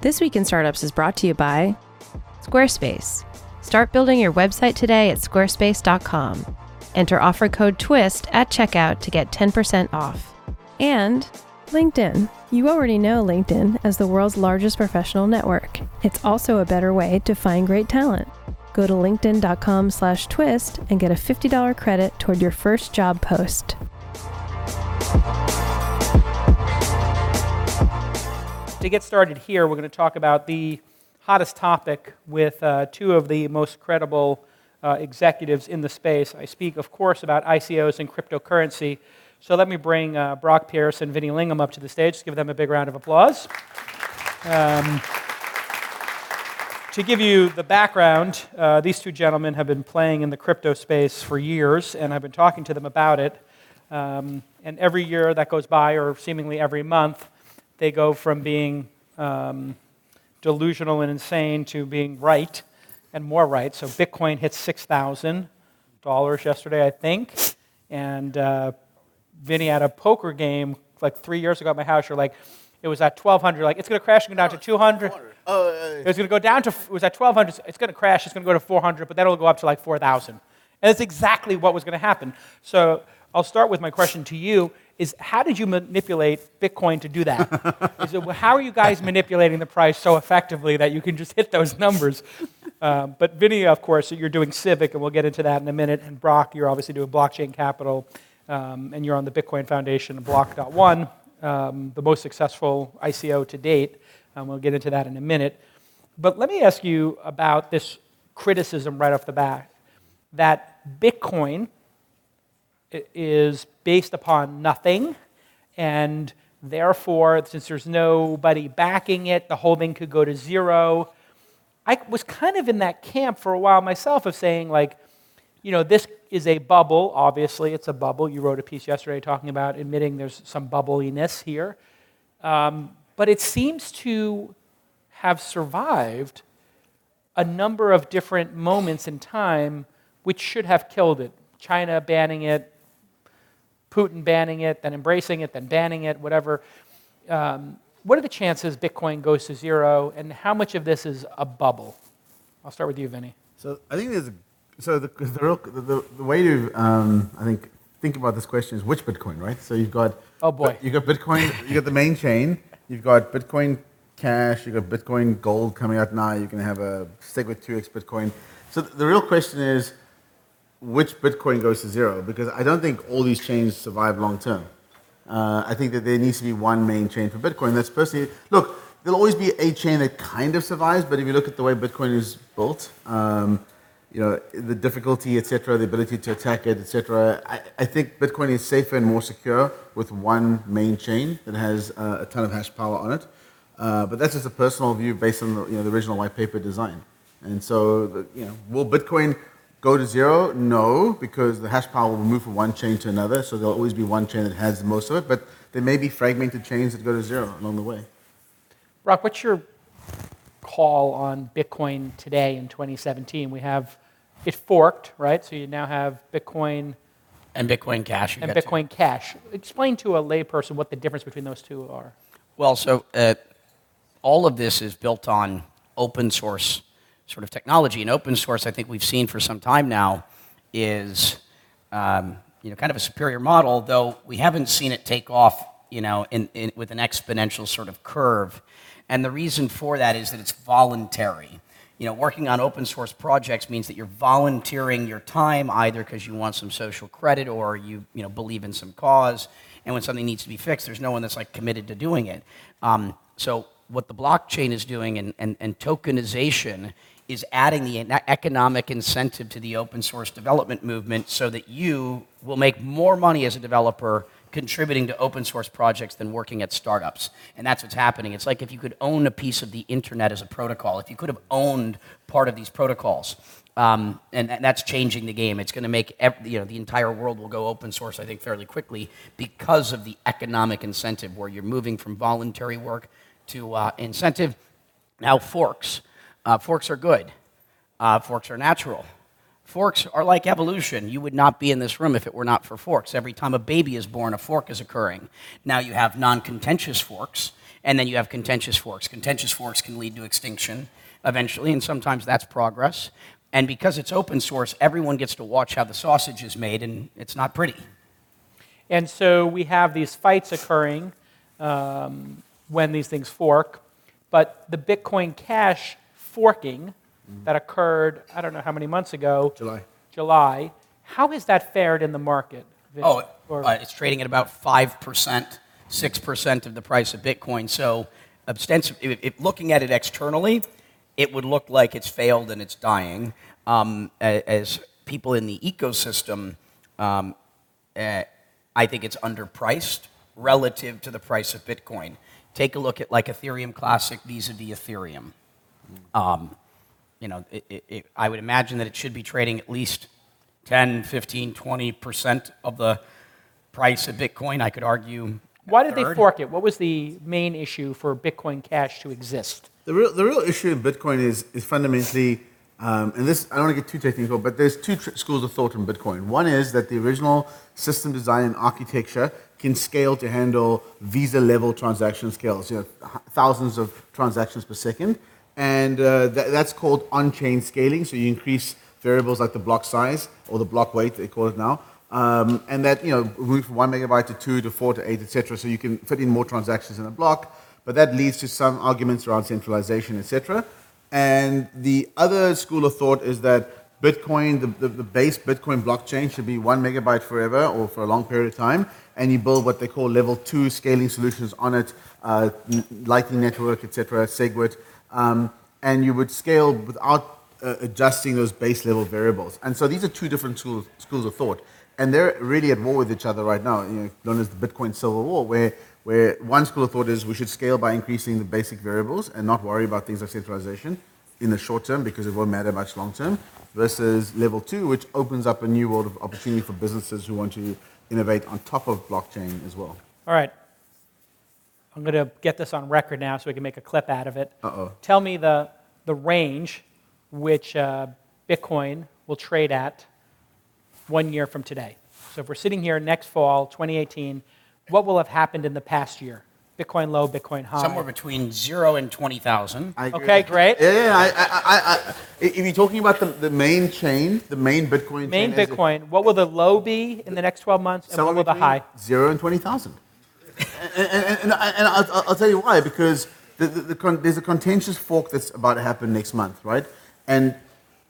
This Week in Startups is brought to you by Squarespace. Start building your website today at squarespace.com. Enter offer code TWIST at checkout to get 10% off. And LinkedIn. You already know LinkedIn as the world's largest professional network. It's also a better way to find great talent. Go to linkedin.com slash twist and get a $50 credit toward your first job post. To get started here, we're going to talk about the hottest topic with uh, two of the most credible uh, executives in the space. I speak, of course, about ICOs and cryptocurrency. So let me bring uh, Brock Pierce and Vinny Lingham up to the stage. Let's give them a big round of applause. Um, to give you the background, uh, these two gentlemen have been playing in the crypto space for years, and I've been talking to them about it. Um, and every year that goes by, or seemingly every month, they go from being um, delusional and insane to being right and more right. So Bitcoin hit $6,000 yesterday, I think. And uh, Vinny had a poker game like three years ago at my house. You're like, it was at 1200 like it's going to crash and go down to 200 Oh, it was going to go down to it was at 1200 it's going to crash it's going to go to 400 but then it'll go up to like 4000 and that's exactly what was going to happen. So i'll start with my question to you is how did you manipulate bitcoin to do that is it, how are you guys manipulating the price so effectively that you can just hit those numbers um, but vinny of course you're doing civic and we'll get into that in a minute and brock you're obviously doing blockchain capital um, and you're on the bitcoin foundation and block.one um, the most successful ICO to date. Um, we'll get into that in a minute. But let me ask you about this criticism right off the bat that Bitcoin is based upon nothing, and therefore, since there's nobody backing it, the whole thing could go to zero. I was kind of in that camp for a while myself of saying, like, you know, this is a bubble. Obviously, it's a bubble. You wrote a piece yesterday talking about admitting there's some bubbliness here. Um, but it seems to have survived a number of different moments in time which should have killed it. China banning it, Putin banning it, then embracing it, then banning it, whatever. Um, what are the chances Bitcoin goes to zero, and how much of this is a bubble? I'll start with you, Vinny. So I think there's a, so the, the, real, the, the way to um, I think think about this question is which Bitcoin, right? So you've got Oh, boy. you got Bitcoin, you got the main chain, you've got Bitcoin Cash, you've got Bitcoin Gold coming out now. You can have a SegWit 2x Bitcoin. So the real question is which Bitcoin goes to zero? Because I don't think all these chains survive long term. Uh, I think that there needs to be one main chain for Bitcoin. That's personally, look, there'll always be a chain that kind of survives, but if you look at the way Bitcoin is built, um, you know, the difficulty, etc., the ability to attack it, etc., I, I, think Bitcoin is safer and more secure with one main chain that has uh, a ton of hash power on it. Uh, but that's just a personal view based on the, you know, the original white paper design. And so, you know, will Bitcoin go to zero? No, because the hash power will move from one chain to another, so there'll always be one chain that has the most of it, but there may be fragmented chains that go to zero along the way. Brock, what's your call on Bitcoin today in 2017? We have it forked, right? So you now have Bitcoin and Bitcoin Cash. And Bitcoin to. Cash. Explain to a layperson what the difference between those two are. Well, so uh, all of this is built on open source sort of technology. And open source, I think we've seen for some time now, is um, you know kind of a superior model, though we haven't seen it take off you know in, in, with an exponential sort of curve. And the reason for that is that it's voluntary. You know, working on open source projects means that you're volunteering your time either because you want some social credit or you you know believe in some cause. And when something needs to be fixed, there's no one that's like committed to doing it. Um, so what the blockchain is doing and, and, and tokenization is adding the economic incentive to the open source development movement so that you will make more money as a developer contributing to open source projects than working at startups. And that's what's happening. It's like if you could own a piece of the internet as a protocol, if you could have owned part of these protocols. Um, and, and, that's changing the game. It's going to make you know the entire world will go open source. I think fairly quickly because of the economic incentive, where you're moving from voluntary work to uh, incentive. Now forks. Uh, forks are good. Uh, forks are natural. Forks are like evolution. You would not be in this room if it were not for forks. Every time a baby is born, a fork is occurring. Now you have non contentious forks, and then you have contentious forks. Contentious forks can lead to extinction eventually, and sometimes that's progress. And because it's open source, everyone gets to watch how the sausage is made, and it's not pretty. And so we have these fights occurring um, when these things fork. But the Bitcoin Cash forking that occurred, I don't know how many months ago. July. July. How has that fared in the market? Oh, Or- uh, it's trading at about 5%, 6% of the price of Bitcoin. So, ostensive, if, if looking at it externally, it would look like it's failed and it's dying. Um, as people in the ecosystem, um, uh, I think it's underpriced relative to the price of Bitcoin. Take a look at like Ethereum Classic vis-a-vis Ethereum. Um, you know, it, it, it, I would imagine that it should be trading at least 10, 15, 20% of the price of Bitcoin. I could argue. Why did they fork it? What was the main issue for Bitcoin Cash to exist? The real, the real issue in Bitcoin is, is fundamentally, um, and this, I don't want to get too technical, but there's two tr- schools of thought in Bitcoin. One is that the original system design and architecture can scale to handle Visa level transaction scales, you know, th- thousands of transactions per second. And uh, that, that's called on chain scaling. So you increase variables like the block size or the block weight, they call it now. Um, and that, you know, move from one megabyte to two to four to eight, etc. So you can fit in more transactions in a block but that leads to some arguments around centralization, etc. And the other school of thought is that Bitcoin, the, the, the base Bitcoin blockchain, should be one megabyte forever or for a long period of time, and you build what they call level two scaling solutions on it, uh, Lightning Network, etc., SegWit, um, and you would scale without uh, adjusting those base level variables. And so these are two different schools, schools of thought, and they're really at war with each other right now, you know, known as the Bitcoin Civil War, where where one school of thought is we should scale by increasing the basic variables and not worry about things like centralization in the short term because it won't matter much long term, versus level two, which opens up a new world of opportunity for businesses who want to innovate on top of blockchain as well. All right. I'm going to get this on record now so we can make a clip out of it. Uh-oh. Tell me the, the range which uh, Bitcoin will trade at one year from today. So if we're sitting here next fall, 2018, what will have happened in the past year? Bitcoin low, Bitcoin high. Somewhere between zero and 20,000. Okay, great. Yeah, yeah, I, I, I, I, if you're talking about the, the main chain, the main Bitcoin Main chain, as it- Bitcoin, what will the low be in the next 12 months, and what will the high? Zero and 20,000. And and, and, and I'll, I'll- I'll tell you why, because the, the, the con- there's a contentious fork that's about to happen next month, right? And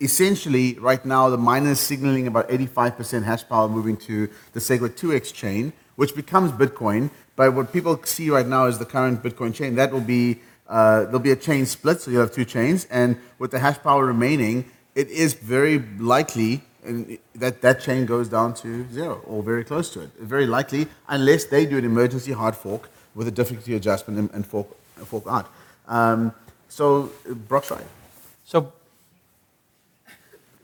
essentially, right now, the miner is signaling about 85% hash power moving to the SegWit 2x chain, which becomes Bitcoin. But what people see right now is the current Bitcoin chain. That will be, uh, there'll be a chain split, so you'll have two chains. And with the hash power remaining, it is very likely and that that chain goes down to zero or very close to it. Very likely, unless they do an emergency hard fork with a difficulty adjustment and, and fork, fork out. Um, so, Brock's right. So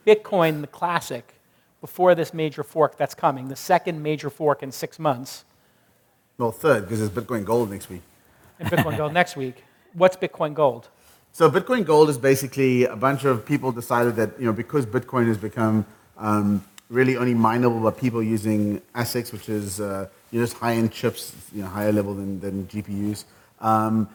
Bitcoin, the classic, before this major fork that's coming, the second major fork in six months, Well, third, because there's Bitcoin Gold next week. and Bitcoin Gold next week. What's Bitcoin Gold? So Bitcoin Gold is basically a bunch of people decided that you know because Bitcoin has become um, really only mineable by people using ASICs, which is uh, you know, just high-end chips, you know, higher level than, than GPUs. Um,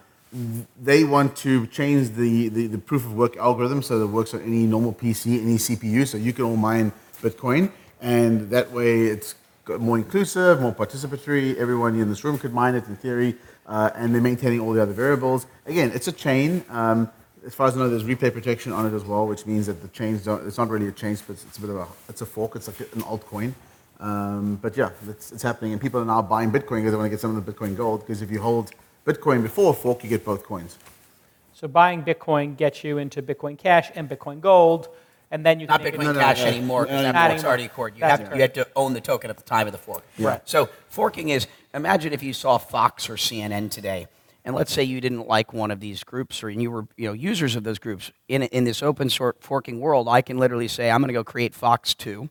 they want to change the, the, the proof of work algorithm so that it works on any normal PC, any CPU, so you can all mine Bitcoin, and that way it's more inclusive, more participatory. Everyone in this room could mine it in theory, uh, and they're maintaining all the other variables. Again, it's a chain. Um, as far as I know, there's replay protection on it as well, which means that the chains don't. It's not really a chain, but it's, it's a bit of a. It's a fork. It's like an altcoin. Um, but yeah, it's, it's happening, and people are now buying Bitcoin because they want to get some of the Bitcoin Gold. Because if you hold Bitcoin before a fork, you get both coins. So buying Bitcoin gets you into Bitcoin Cash and Bitcoin Gold, and then you Not can Bitcoin No, no, Cash no, anymore because no, that no, fork's no. already occurred. You That's have, you have to own the token at the time of the fork. Right. So forking is imagine if you saw Fox or CNN today, and let's say you didn't like one of these groups, or you were you know users of those groups. In in this open source forking world, I can literally say I'm going to go create Fox two.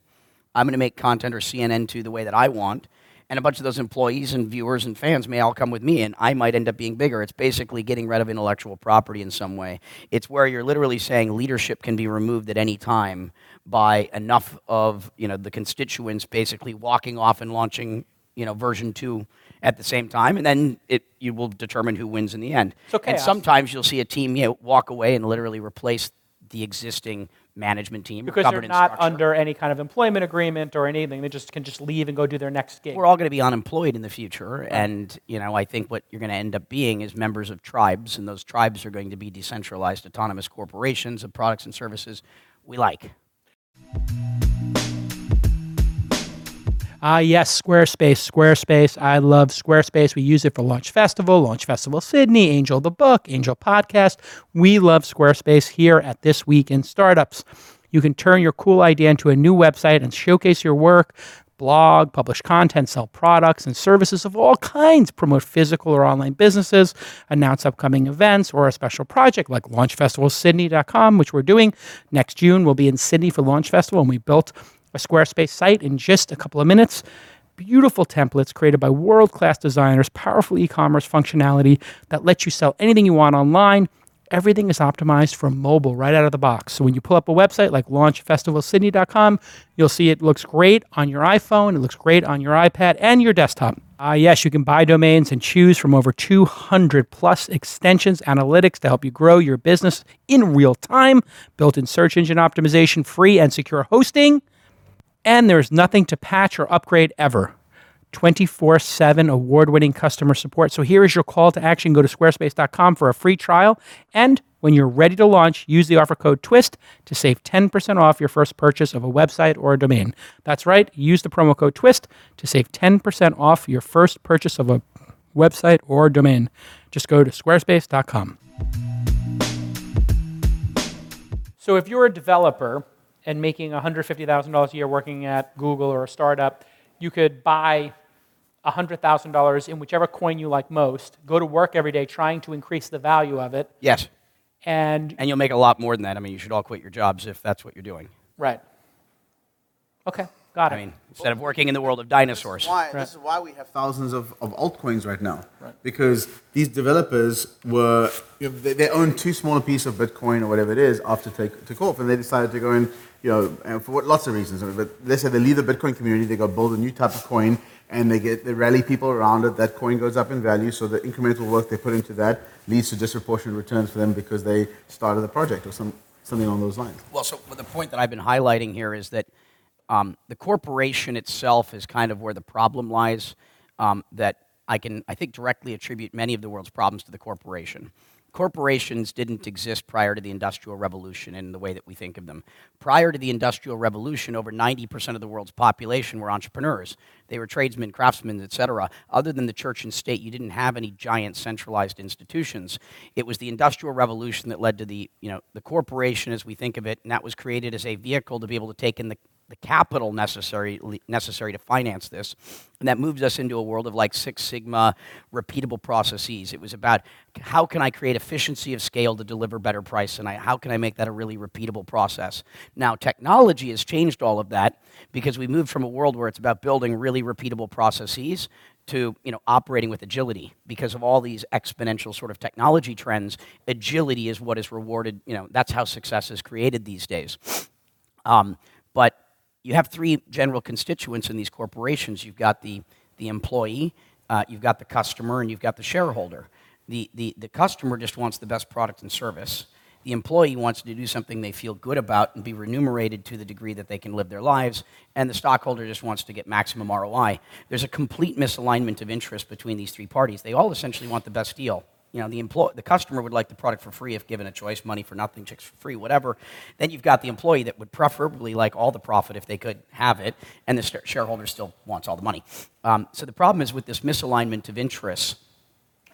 I'm going to make content or CNN two the way that I want. And a bunch of those employees and viewers and fans may all come with me, and I might end up being bigger. It's basically getting rid of intellectual property in some way. It's where you're literally saying leadership can be removed at any time by enough of you know the constituents basically walking off and launching you know version two at the same time, and then it, you will determine who wins in the end. So and sometimes you'll see a team you know, walk away and literally replace the existing management team Because they're not structure. under any kind of employment agreement or anything. They just can just leave and go do their next gig. We're all going to be unemployed in the future, and you know I think what you're going to end up being is members of tribes, and those tribes are going to be decentralized, autonomous corporations of products and services we like. Ah, yes, Squarespace. Squarespace. I love Squarespace. We use it for Launch Festival, Launch Festival Sydney, Angel the Book, Angel Podcast. We love Squarespace here at This Week in Startups. You can turn your cool idea into a new website and showcase your work, blog, publish content, sell products and services of all kinds, promote physical or online businesses, announce upcoming events or a special project like launchfestivalsydney.com, which we're doing next June. We'll be in Sydney for Launch Festival, and we built a Squarespace site in just a couple of minutes. Beautiful templates created by world class designers, powerful e commerce functionality that lets you sell anything you want online. Everything is optimized for mobile right out of the box. So when you pull up a website like launchfestivalsydney.com, you'll see it looks great on your iPhone, it looks great on your iPad and your desktop. Ah, yes, you can buy domains and choose from over 200 plus extensions, analytics to help you grow your business in real time, built in search engine optimization, free and secure hosting and there's nothing to patch or upgrade ever. 24 7 award winning customer support. So here is your call to action. Go to squarespace.com for a free trial. And when you're ready to launch, use the offer code TWIST to save 10% off your first purchase of a website or a domain. That's right, use the promo code TWIST to save 10% off your first purchase of a website or domain. Just go to squarespace.com. So if you're a developer and making $150,000 a year working at Google or a startup, you could buy $100,000 in whichever coin you like most, go to work every day trying to increase the value of it, Yes, and and you'll make a lot more than that. I mean, you should all quit your jobs if that's what you're doing. right. Okay, got it. I mean, instead of working in the world of dinosaurs. Why, This is why we have thousands of, of altcoins right now. Right. Because these developers were, you know, they, they own too small a piece of Bitcoin or whatever it is after take took off, and they decided to go in, you know, for lots of reasons. But they say they leave the Bitcoin community, they go build a new type of coin, and they get they rally people around it. That coin goes up in value, so the incremental work they put into that leads to disproportionate returns for them because they started the project or some something along those lines. Well, so the point that I've been highlighting here is that um, the corporation itself is kind of where the problem lies. Um, that I can, I think, directly attribute many of the world's problems to the corporation. Corporations didn't exist prior to the Industrial Revolution in the way that we think of them. Prior to the Industrial Revolution, over 90% of the world's population were entrepreneurs. They were tradesmen, craftsmen, etc. Other than the church and state, you didn't have any giant centralized institutions. It was the Industrial Revolution that led to the, you know, the corporation as we think of it, and that was created as a vehicle to be able to take in the the capital necessary necessary to finance this, and that moves us into a world of like Six Sigma, repeatable processes. It was about how can I create efficiency of scale to deliver better price, and I, how can I make that a really repeatable process. Now, technology has changed all of that because we moved from a world where it's about building really repeatable processes to you know operating with agility because of all these exponential sort of technology trends. Agility is what is rewarded. You know that's how success is created these days. Um, but you have three general constituents in these corporations. You've got the, the employee, uh, you've got the customer, and you've got the shareholder. The, the, the customer just wants the best product and service. The employee wants to do something they feel good about and be remunerated to the degree that they can live their lives. And the stockholder just wants to get maximum ROI. There's a complete misalignment of interest between these three parties. They all essentially want the best deal. You know, the, employ- the customer would like the product for free if given a choice, money for nothing, chicks for free, whatever. Then you've got the employee that would preferably like all the profit if they could have it, and the shareholder still wants all the money. Um, so the problem is with this misalignment of interests,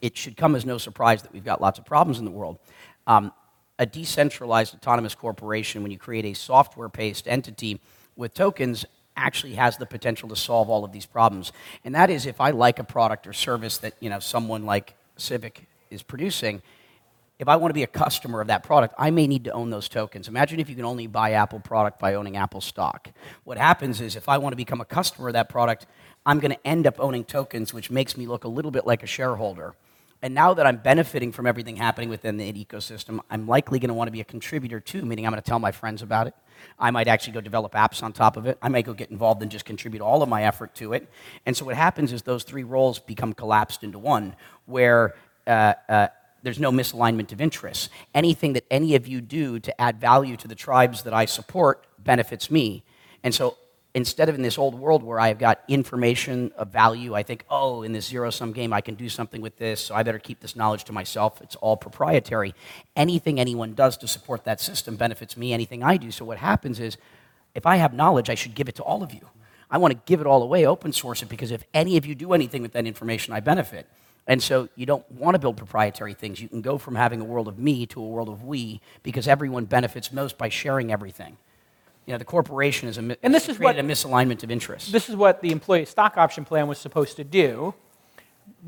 it should come as no surprise that we've got lots of problems in the world. Um, a decentralized autonomous corporation, when you create a software based entity with tokens, actually has the potential to solve all of these problems. And that is if I like a product or service that you know someone like Civic is producing, if I want to be a customer of that product, I may need to own those tokens. Imagine if you can only buy Apple product by owning Apple stock. What happens is if I want to become a customer of that product, I'm going to end up owning tokens, which makes me look a little bit like a shareholder. And now that I'm benefiting from everything happening within the ecosystem, I'm likely going to want to be a contributor too, meaning I'm going to tell my friends about it. I might actually go develop apps on top of it. I might go get involved and just contribute all of my effort to it. And so what happens is those three roles become collapsed into one, where uh, uh, there's no misalignment of interests. Anything that any of you do to add value to the tribes that I support benefits me. And so instead of in this old world where I've got information of value, I think, oh, in this zero sum game, I can do something with this, so I better keep this knowledge to myself. It's all proprietary. Anything anyone does to support that system benefits me, anything I do. So what happens is, if I have knowledge, I should give it to all of you. I want to give it all away, open source it, because if any of you do anything with that information, I benefit. And so you don't want to build proprietary things. You can go from having a world of me to a world of we because everyone benefits most by sharing everything. You know, the corporation is a, And this is what- created a misalignment of interests. This is what the employee stock option plan was supposed to do.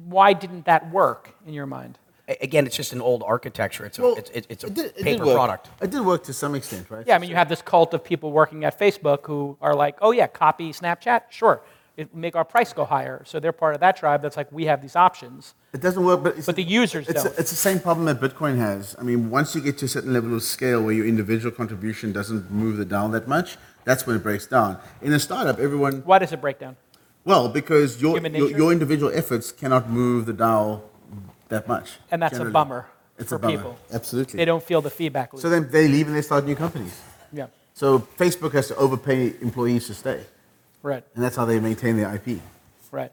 Why didn't that work in your mind? Again, it's just an old architecture. It's a, Well, it's, it's, it's a it did- it did paper work. product. It did work to some extent, right? Yeah, I mean, you have this cult of people working at Facebook who are like, oh, yeah, copy Snapchat? Sure. It make our price go higher. So they're part of that tribe that's like, we have these options. It doesn't work, but, But the users it's, don't. it's the same problem that Bitcoin has. I mean, once you get to a certain level of scale where your individual contribution doesn't move the dial that much, that's when it breaks down. In a startup, everyone, Why does it break down? well, because your, your, your individual efforts cannot move the dial that much. And that's a bummer It's for a bummer. people. Absolutely. They don't feel the feedback loop. so then they leave and they start new companies. yeah, So Facebook has to overpay employees to stay, right, and that's how they maintain their IP. right.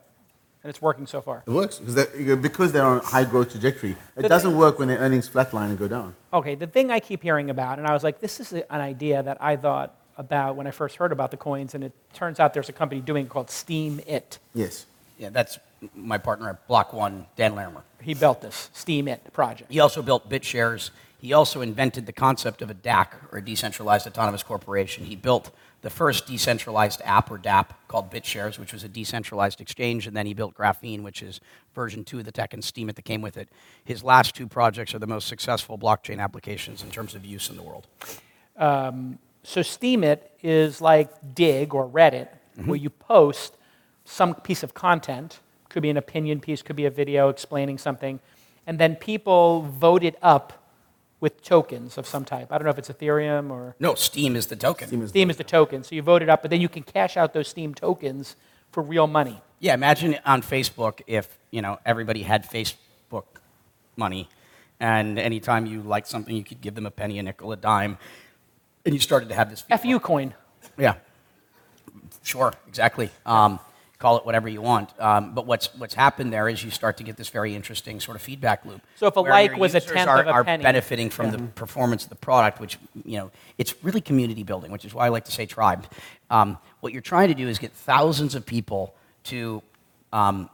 And it's working so far. It works because they're, because they're on a high growth trajectory. It The doesn't thing- work when their earnings flatline and go down. Okay, the thing I keep hearing about, and I was like, this is an idea that I thought about when I first heard about the coins, and it turns out there's a company doing it called Steemit. Yes. Yeah, that's my partner at Block One, Dan Larimer. He built this Steemit project. He also built BitShares. He also invented the concept of a DAC, or a decentralized autonomous corporation. He built the first decentralized app, or DApp, called BitShares, which was a decentralized exchange, and then he built Graphene, which is version two of the tech and Steemit that came with it. His last two projects are the most successful blockchain applications in terms of use in the world. Um, so Steemit is like Digg or Reddit, mm-hmm. where you post some piece of content, could be an opinion piece, could be a video explaining something, and then people vote it up with tokens of some type. I don't know if it's Ethereum or No, Steem is the token. Steem is Steem is the token. So you vote it up, but then you can cash out those Steem tokens for real money. Yeah, imagine on Facebook if you know everybody had Facebook money, and anytime you liked something, you could give them a penny, a nickel, a dime, and you started to have this. FU coin. Yeah, sure, exactly. Um, call it whatever you want. Um, but what's what's happened there is you start to get this very interesting sort of feedback loop. So if a like was a tenth are, of a are penny. benefiting from the performance of the product, which you know it's really community building, which is why I like to say tribe. Um, what you're trying to do is get thousands of people to um,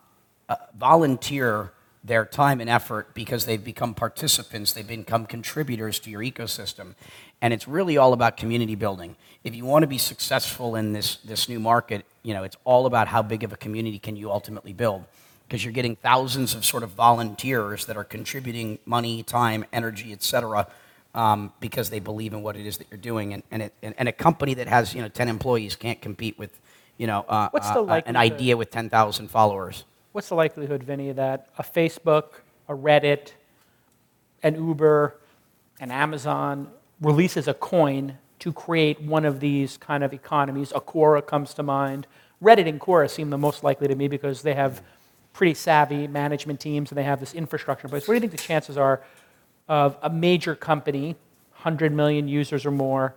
uh, volunteer their time and effort because they've become participants, they've become contributors to your ecosystem. And it's really all about community building. If you want to be successful in this, this new market, you know, it's all about how big of a community can you ultimately build. Because you're getting thousands of sort of volunteers that are contributing money, time, energy, et cetera, um, because they believe in what it is that you're doing. And, and, it, and, and a company that has, you know, 10 employees can't compete with, you know, uh, What's uh, the uh, an idea with 10,000 followers. What's the likelihood, Vinny, that a Facebook, a Reddit, an Uber, an Amazon releases a coin to create one of these kind of economies? A Quora comes to mind. Reddit and Quora seem the most likely to me because they have pretty savvy management teams and they have this infrastructure in place. What do you think the chances are of a major company, 100 million users or more,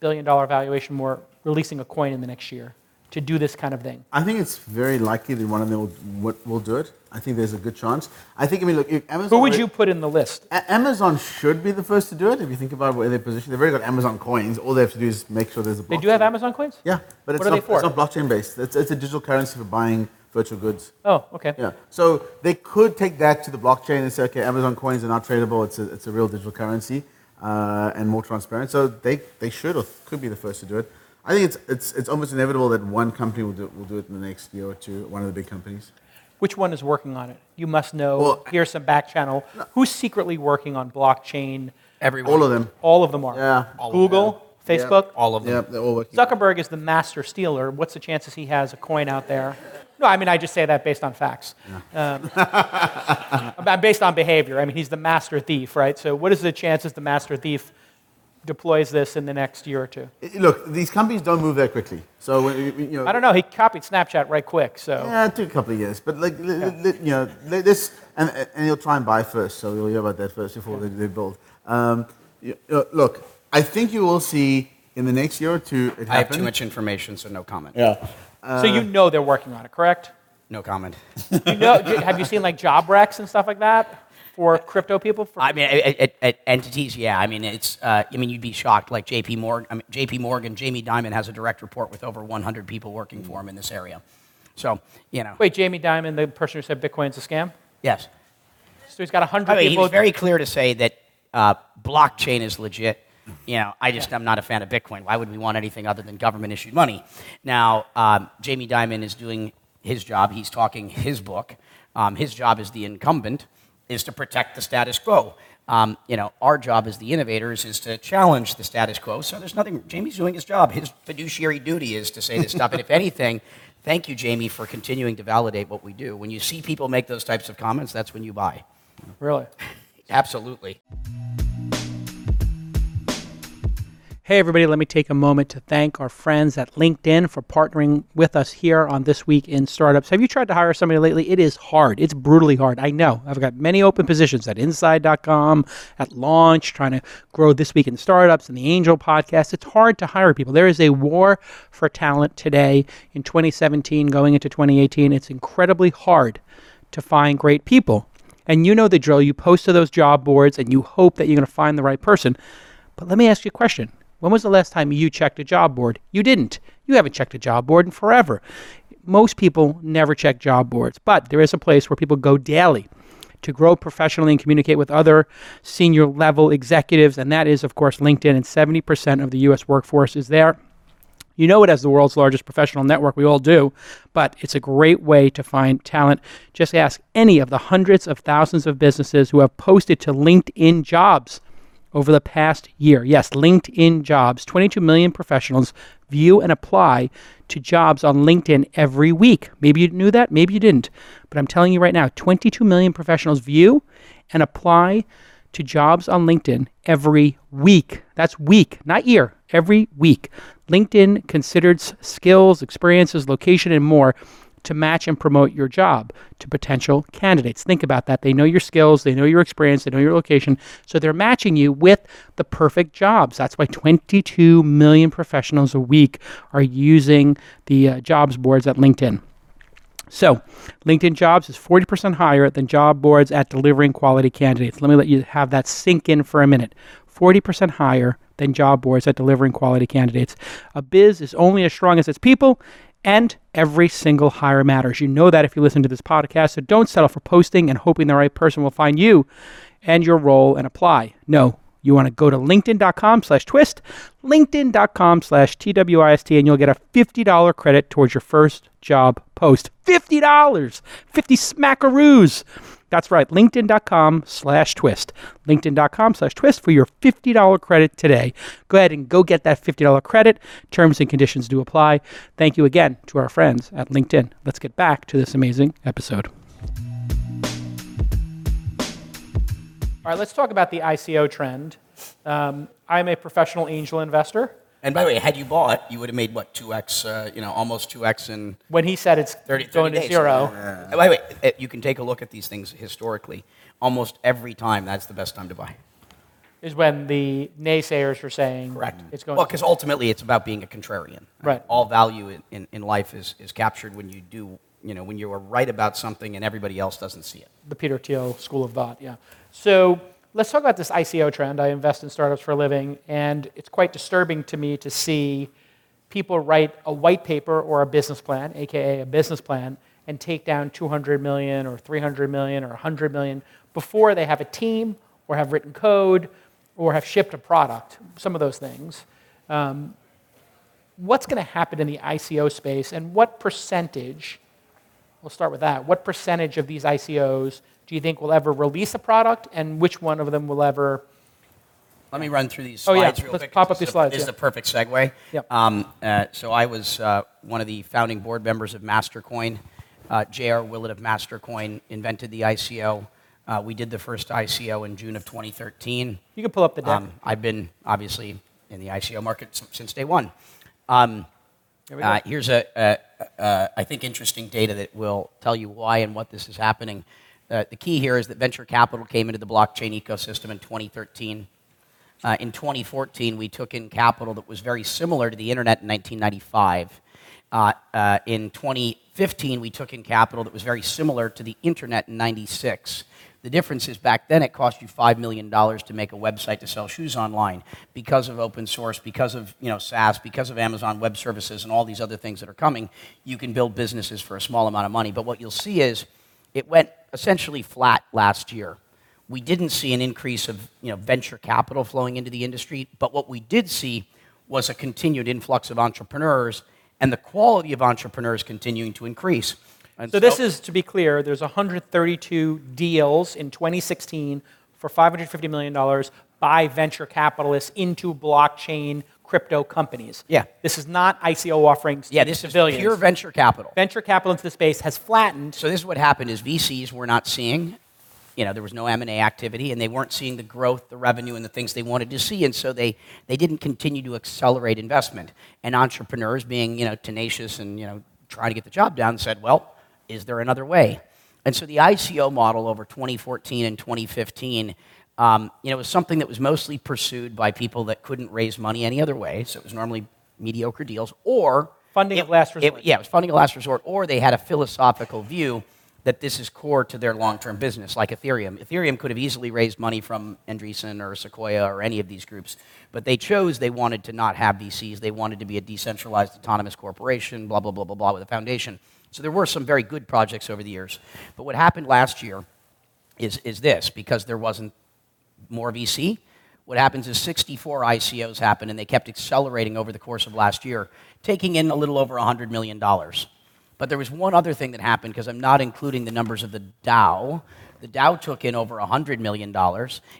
billion dollar valuation more, releasing a coin in the next year to do this kind of thing? I think it's very likely that one of them will, will, do it. I think there's a good chance. I think, I mean, look, Amazon. Who would you put in the list? Amazon should be the first to do it if you think about where they're positioned. They've already got Amazon coins. All they have to do is make sure there's a blockchain. They do have Amazon coins? Yeah, but it's, not, it's not blockchain based. It's, it's a digital currency for buying virtual goods. Oh, okay. Yeah. So they could take that to the blockchain and say, okay, Amazon coins are not tradable. It's a, it's a real digital currency uh, and more transparent. So they, they should or could be the first to do it. I think it's, it's, it's almost inevitable that one company will do, will do it in the next year or two, one of the big companies. Which one is working on it? You must know. Well, here's some back channel. Who's secretly working on blockchain? Everyone. All of them. All of them are. Yeah. All Google, them. Facebook. All of them. Yeah, they're all working. Zuckerberg is the master stealer. What's the chances he has a coin out there? No, I mean, I just say that based on facts. Um, based on behavior. I mean, he's the master thief, right? So, what is the chances the master thief deploys this in the next year or two? Look, these companies don't move that quickly. So, you- you know, I don't know. He copied Snapchat right quick. So, Yeah, it took a couple of years, but like li- li- li- you know, this and and he'll try and buy first, so we'll hear about that first before they, they build. Um, you- uh, look, I think you will see in the next year or two it I have too much information, so no comment. Yeah. so you know they're working on it, correct? No comment. You know, have you seen like job wrecks and stuff like that for crypto people? For, I mean, at, at, at entities, yeah. I mean, it's. Uh, I mean, you'd be shocked. Like J.P. Morgan, I mean, J.P. Morgan, Jamie Dimon has a direct report with over 100 people working for him in this area. So, you know. Wait, Jamie Dimon, the person who said Bitcoin's a scam? Yes. So he's got 100 I mean, people. was very clear to say that uh, blockchain is legit. You know, I just am not a fan of Bitcoin. Why would we want anything other than government issued money? Now, um, Jamie Dimon is doing his job. He's talking his book. Um, his job is the incumbent is to protect the status quo. Um, you know, our job as the innovators is to challenge the status quo. So there's nothing. Jamie's doing his job. His fiduciary duty is to say this stuff. And if anything, thank you, Jamie, for continuing to validate what we do. When you see people make those types of comments, that's when you buy. really? Absolutely. Hey, everybody, let me take a moment to thank our friends at LinkedIn for partnering with us here on This Week in Startups. Have you tried to hire somebody lately? It is hard. It's brutally hard. I know. I've got many open positions at inside.com, at launch, trying to grow This Week in Startups and the Angel podcast. It's hard to hire people. There is a war for talent today in 2017 going into 2018. It's incredibly hard to find great people. And you know the drill. You post to those job boards and you hope that you're going to find the right person. But let me ask you a question. When was the last time you checked a job board? You didn't. You haven't checked a job board in forever. Most people never check job boards, but there is a place where people go daily to grow professionally and communicate with other senior level executives, and that is, of course, LinkedIn. And 70% of the US workforce is there. You know it as the world's largest professional network. We all do. But it's a great way to find talent. Just ask any of the hundreds of thousands of businesses who have posted to LinkedIn jobs over the past year. Yes, LinkedIn jobs. 22 million professionals view and apply to jobs on LinkedIn every week. Maybe you knew that, maybe you didn't. But I'm telling you right now 22 million professionals view and apply to jobs on LinkedIn every week. That's week, not year, every week. LinkedIn considers skills, experiences, location, and more to match and promote your job to potential candidates. Think about that. They know your skills, they know your experience, they know your location, so they're matching you with the perfect jobs. That's why 22 million professionals a week are using the uh, jobs boards at LinkedIn. So, LinkedIn Jobs is 40% higher than job boards at delivering quality candidates. Let me let you have that sink in for a minute. 40% higher than job boards at delivering quality candidates. A biz is only as strong as its people, and every single hire matters. You know that if you listen to this podcast, so don't settle for posting and hoping the right person will find you and your role and apply. No, you want to go to linkedin.com slash twist, linkedin.com slash TWIST, and you'll get a $50 credit towards your first job post. $50! 50 smackaroos! That's right, linkedin.com slash twist. LinkedIn.com slash twist for your $50 credit today. Go ahead and go get that $50 credit. Terms and conditions do apply. Thank you again to our friends at LinkedIn. Let's get back to this amazing episode. All right, let's talk about the ICO trend. Um, I'm a professional angel investor. And by the way, had you bought, you would have made what, 2x, uh, you know, almost 2x in When he said it's 30, 30 going days. to zero, And by the way, uh, you can take a look at these things historically. Almost every time, that's the best time to buy. is when the naysayers are saying Correct. it's going Well, because ultimately it's about being a contrarian. Right. All value in, in, in life is, is captured when you do, you know, when you are right about something and everybody else doesn't see it. the Peter Thiel school of thought. Yeah. So let's talk about this ICO trend. I invest in startups for a living, and it's quite disturbing to me to see people write a white paper or a business plan, aka a business plan, and take down 200 million or 300 million or 100 million before they have a team or have written code or have shipped a product. Some of those things. Um, what's going to happen in the ICO space, and what percentage? We'll start with that. What percentage of these ICOs do you think will ever release a product, and which one of them will ever? Let me run through these Oh, slides yeah. real Let's quick. pop up these is the- slides, This is yeah. the perfect segue. Yep. Um, uh, so I was uh, one of the founding board members of Mastercoin. Uh, J.R. Willett of Mastercoin invented the ICO. Uh, we did the first ICO in June of 2013. You can pull up the deck. Um, I've been obviously in the ICO market since day one. Um, go. uh, here's a, a, a, I think, interesting data that will tell you why and what this is happening. Uh, the key here is that venture capital came into the blockchain ecosystem in 2013. Uh, in 2014, we took in capital that was very similar to the internet in 1995. Uh, uh, in 2015, we took in capital that was very similar to the internet in 96. The difference is back then it cost you $5 million to make a website to sell shoes online. Because of open source, because of you know, SaaS, because of Amazon Web Services and all these other things that are coming, you can build businesses for a small amount of money. But what you'll see is it went essentially flat last year we didn't see an increase of you know, venture capital flowing into the industry, but what we did see was a continued influx of entrepreneurs and the quality of entrepreneurs continuing to increase. And So this is, to be clear, there's 132 deals in 2016 for $550 million by venture capitalists into blockchain crypto companies. Yeah. This is not ICO offerings yeah, this civilians. is pure venture capital. venture capital into the space has flattened. So this is what happened: is VCs were not seeing, you know, there was no M and A activity, and they weren't seeing the growth, the revenue, and the things they wanted to see, and so they they didn't continue to accelerate investment. And entrepreneurs, being you know tenacious and you know trying to get the job done, said, "Well, is there another way?" And so the ICO model over 2014 and 2015. Um, you know, it was something that was mostly pursued by people that couldn't raise money any other way. So it was normally mediocre deals, or Funding it- of last it- resort. yeah, it was funding of last resort, or they had a philosophical view that this is core to their long-term business, like Ethereum. Ethereum could have easily raised money from Andreessen or Sequoia or any of these groups, but they chose they wanted to not have VCs. They wanted to be a decentralized autonomous corporation, blah, blah, blah, blah, blah, with a foundation. So there were some very good projects over the years. But what happened last year is, is this, because there wasn't more VC. What happens is 64 ICOs happened, and they kept accelerating over the course of last year, taking in a little over $100 million. But there was one other thing that happened, because I'm not including the numbers of the DAO. The DAO took in over $100 million.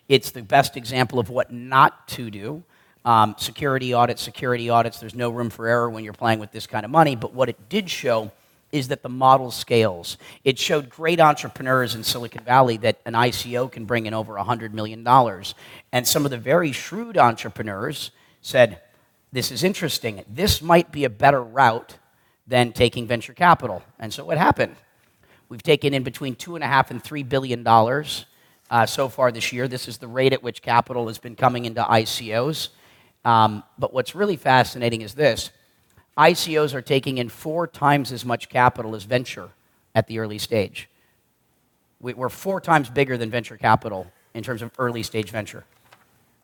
It's the best example of what not to do. Um, security audits, security audits, there's no room for error when you're playing with this kind of money. But what it did show is that the model scales. It showed great entrepreneurs in Silicon Valley that an ICO can bring in over $100 million. And some of the very shrewd entrepreneurs said, This is interesting. This might be a better route than taking venture capital. And so what happened? We've taken in between two and a half and three billion dollars uh, so far this year. This is the rate at which capital has been coming into ICOs. Um, but what's really fascinating is this ICOs are taking in four times as much capital as venture at the early stage. We- We're four times bigger than venture capital in terms of early stage venture.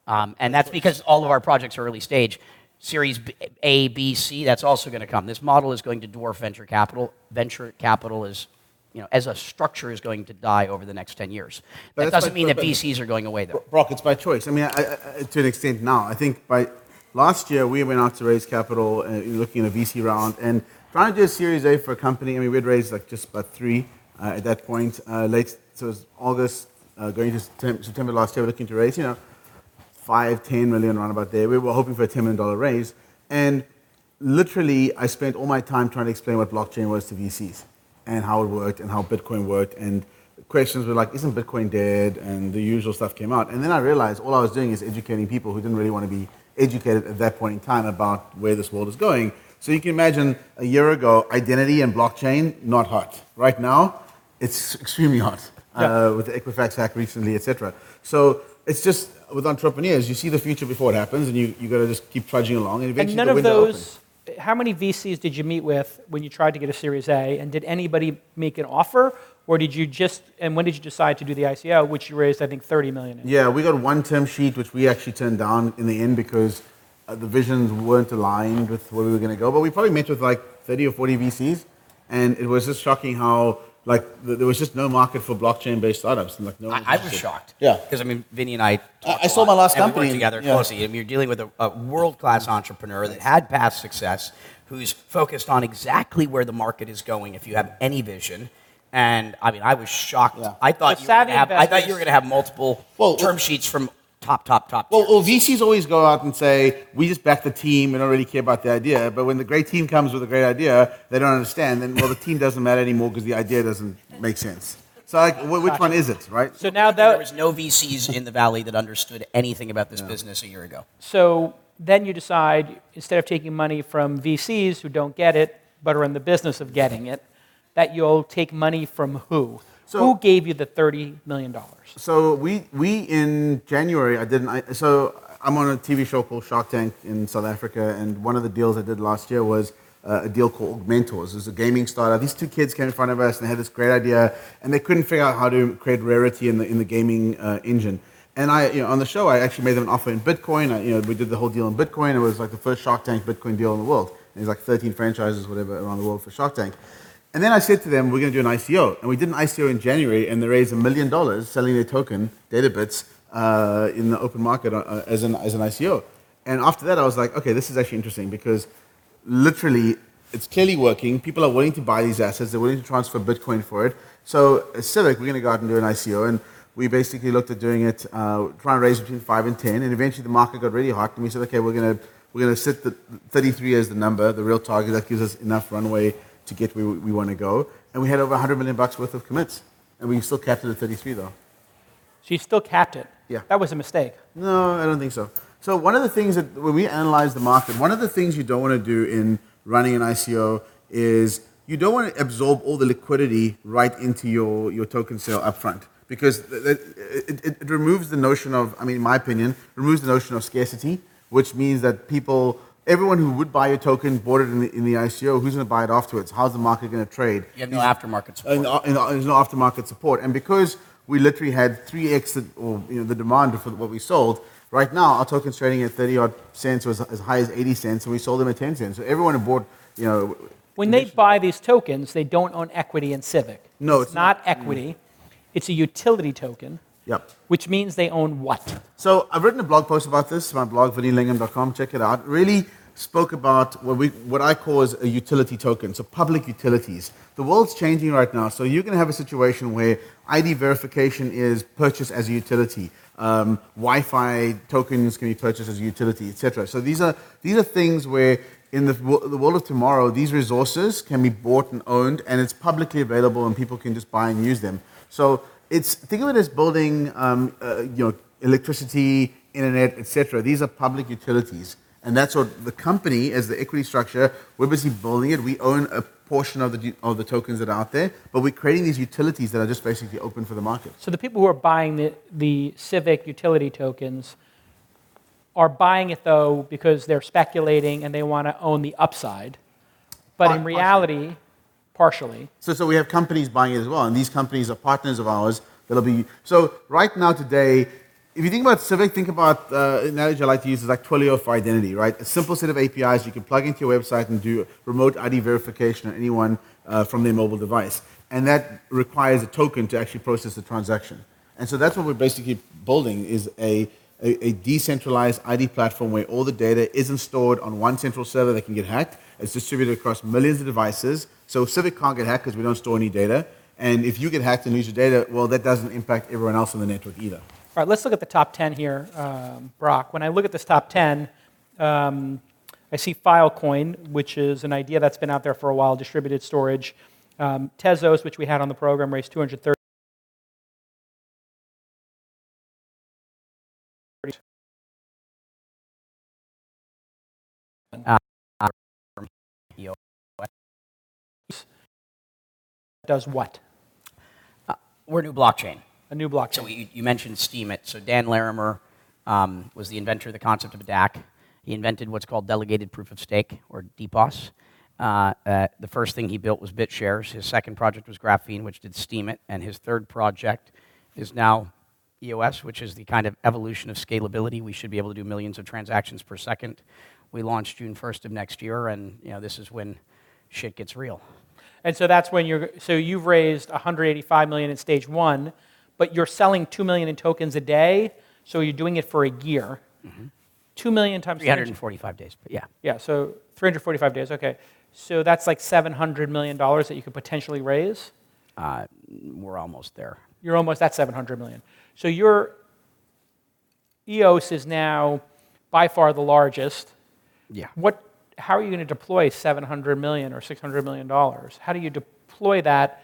Um, and that's because all of our projects are early stage. Series A, B, C, that's also going to come. This model is going to dwarf venture capital. Venture capital is, you know, as a structure, is going to die over the next 10 years. But that doesn't mean that VCs are going away, though. Brock, it's by choice. I mean, I, I, to an extent now. I think by last year we went out to raise capital, uh, looking at a VC round, and trying to do a Series A for a company. I mean, we'd raised like just about three uh, at that point. Uh, late, so it was August, uh, going to September last year, we're looking to raise, you know, five, ten million, around about there. We were hoping for a $10 million raise. And literally, I spent all my time trying to explain what blockchain was to VCs and how it worked and how Bitcoin worked. And questions were like, isn't Bitcoin dead? And the usual stuff came out. And then I realized all I was doing is educating people who didn't really want to be educated at that point in time about where this world is going. So you can imagine a year ago, identity and blockchain, not hot. Right now, it's extremely hot uh, with the Equifax hack recently, etc. So it's just with entrepreneurs, you see the future before it happens, and you you got to just keep trudging along, and And eventually none the of window those, how many VCs did you meet with when you tried to get a Series A? And did anybody make an offer? Or did you just, and when did you decide to do the ICO, which you raised, I think, 30 million in? Yeah, we got one term sheet which we actually turned down in the end because uh, the visions weren't aligned with where we were going to go. But we probably met with like 30 or 40 VCs, and it was just shocking how like there was just no market for blockchain-based startups. And, like no one I, I was shocked. Yeah. Because I mean, Vinny and I. talked I a saw my last and we company worked together yeah. closely. And you're dealing with a, a world-class entrepreneur that had past success, who's focused on exactly where the market is going. If you have any vision. And I mean, I was shocked. Yeah. I thought So you were gonna have, I thought you were going to have multiple Well, term sheets from top, top, top. Well, well, VCs always go out and say, we just back the team and don't really care about the idea. But when the great team comes with a great idea, they don't understand. Then, well, the team doesn't matter anymore because the idea doesn't make sense. So, like, wh- which one is it, right? So now there was no VCs in the valley that understood anything about this business a year ago. So then you decide, instead of taking money from VCs who don't get it, but are in the business of getting it, that you'll take money from who? So- who gave you the $30 million? So we we in January I did an I, so I'm on a TV show called Shark Tank in South Africa, and one of the deals I did last year was uh, a deal called Augmentors. It was a gaming startup. These two kids came in front of us and they had this great idea, and they couldn't figure out how to create rarity in the in the gaming uh, engine. And I, you know, on the show, I actually made them an offer in Bitcoin. I, you know, we did the whole deal in Bitcoin. It was like the first Shark Tank Bitcoin deal in the world. And there's like 13 franchises, whatever, around the world for Shark Tank. And then I said to them, we're going to do an ICO. And we did an ICO in January, and they raised a million dollars selling their token, Databits, uh, in the open market uh, as, an, as an ICO. And after that, I was like, okay, this is actually interesting because literally it's clearly working. People are willing to buy these assets, they're willing to transfer Bitcoin for it. So, as Civic, we're going to go out and do an ICO. And we basically looked at doing it, uh, trying to raise between 5 and 10. And eventually the market got really hot, and we said, okay, we're going to we're going to set the 33 as the number, the real target that gives us enough runway to get where we, want to go. And we had over 100 million bucks worth of commits. And we still capped it at 33, though. So you still capped it. Yeah. That was a mistake. No, I don't think so. So one of the things that when we analyze the market, one of the things you don't want to do in running an ICO is you don't want to absorb all the liquidity right into your, your token sale upfront because it, it, it removes the notion of, I mean, in my opinion, removes the notion of scarcity, which means that people, everyone who would buy your token bought it in the, in the ICO, who's going to buy it afterwards? How's the market going to trade? You have no aftermarket support. and, uh, and uh, there's no aftermarket support. And because we literally had 3x the, or, you know, the demand for what we sold, right now our token's trading at 30 odd cents or as, as high as 80 cents, and we sold them at 10 cents. So everyone who bought, you know, When they buy these tokens, they don't own equity in Civic. No, it's it's not equity. It's a utility token, yep. which means they own what? So I've written a blog post about this, my blog, vinnylingham.com, check it out. Really spoke about what, we, what I call as a utility token, so public utilities. The world's changing right now, so you're going to have a situation where ID verification is purchased as a utility. Um, Wi-Fi tokens can be purchased as a utility, etc. So these are, these are things where in the, the world of tomorrow, these resources can be bought and owned, and it's publicly available, and people can just buy and use them. So it's think of it as building, um, uh, you know, electricity, internet, etc. These are public utilities, and that's what the company, as the equity structure, we're busy building it. We own a portion of the of the tokens that are out there, but we're creating these utilities that are just basically open for the market. So the people who are buying the, the Civic utility tokens are buying it though because they're speculating and they want to own the upside. But in reality, partially, So, so we have companies buying it as well, and these companies are partners of ours. That'll be so. Right now, today, if you think about Civic, think about uh, an analogy I like to use is like Twilio for identity, right? A simple set of APIs you can plug into your website and do remote ID verification on anyone uh, from their mobile device, and that requires a token to actually process the transaction. And so that's what we're basically building is a a, a decentralized ID platform where all the data isn't stored on one central server that can get hacked. It's distributed across millions of devices. So Civic can't get hacked because we don't store any data. And if you get hacked and lose your data, well, that doesn't impact everyone else on the network either. All right, let's look at the top 10 here, um, Brock. When I look at this top 10, um, I see Filecoin, which is an idea that's been out there for a while, distributed storage. Um, Tezos, which we had on the program, raised 230. EO. Does what? We're a new blockchain. A new blockchain. So you, you mentioned Steemit. So Dan Larimer um, was the inventor of the concept of a DAC. He invented what's called delegated proof of stake, or DPoS. Uh, uh, the first thing he built was BitShares. His second project was Graphene, which did Steemit, And his third project is now EOS, which is the kind of evolution of scalability. We should be able to do millions of transactions per second. We launched June 1st of next year, and you know, this is when shit gets real. And so that's when you're, so you've raised 185 million in stage one, but you're selling 2 million in tokens a day, so you're doing it for a year. 2 million times 345 days, but yeah. Yeah, so 345 days, okay. So that's like $700 million that you could potentially raise? Uh, we're almost there. You're almost at 700 million. So you're, EOS is now by far the largest. Yeah. What, how are you going to deploy 700 million or 600 million dollars? How do you deploy that?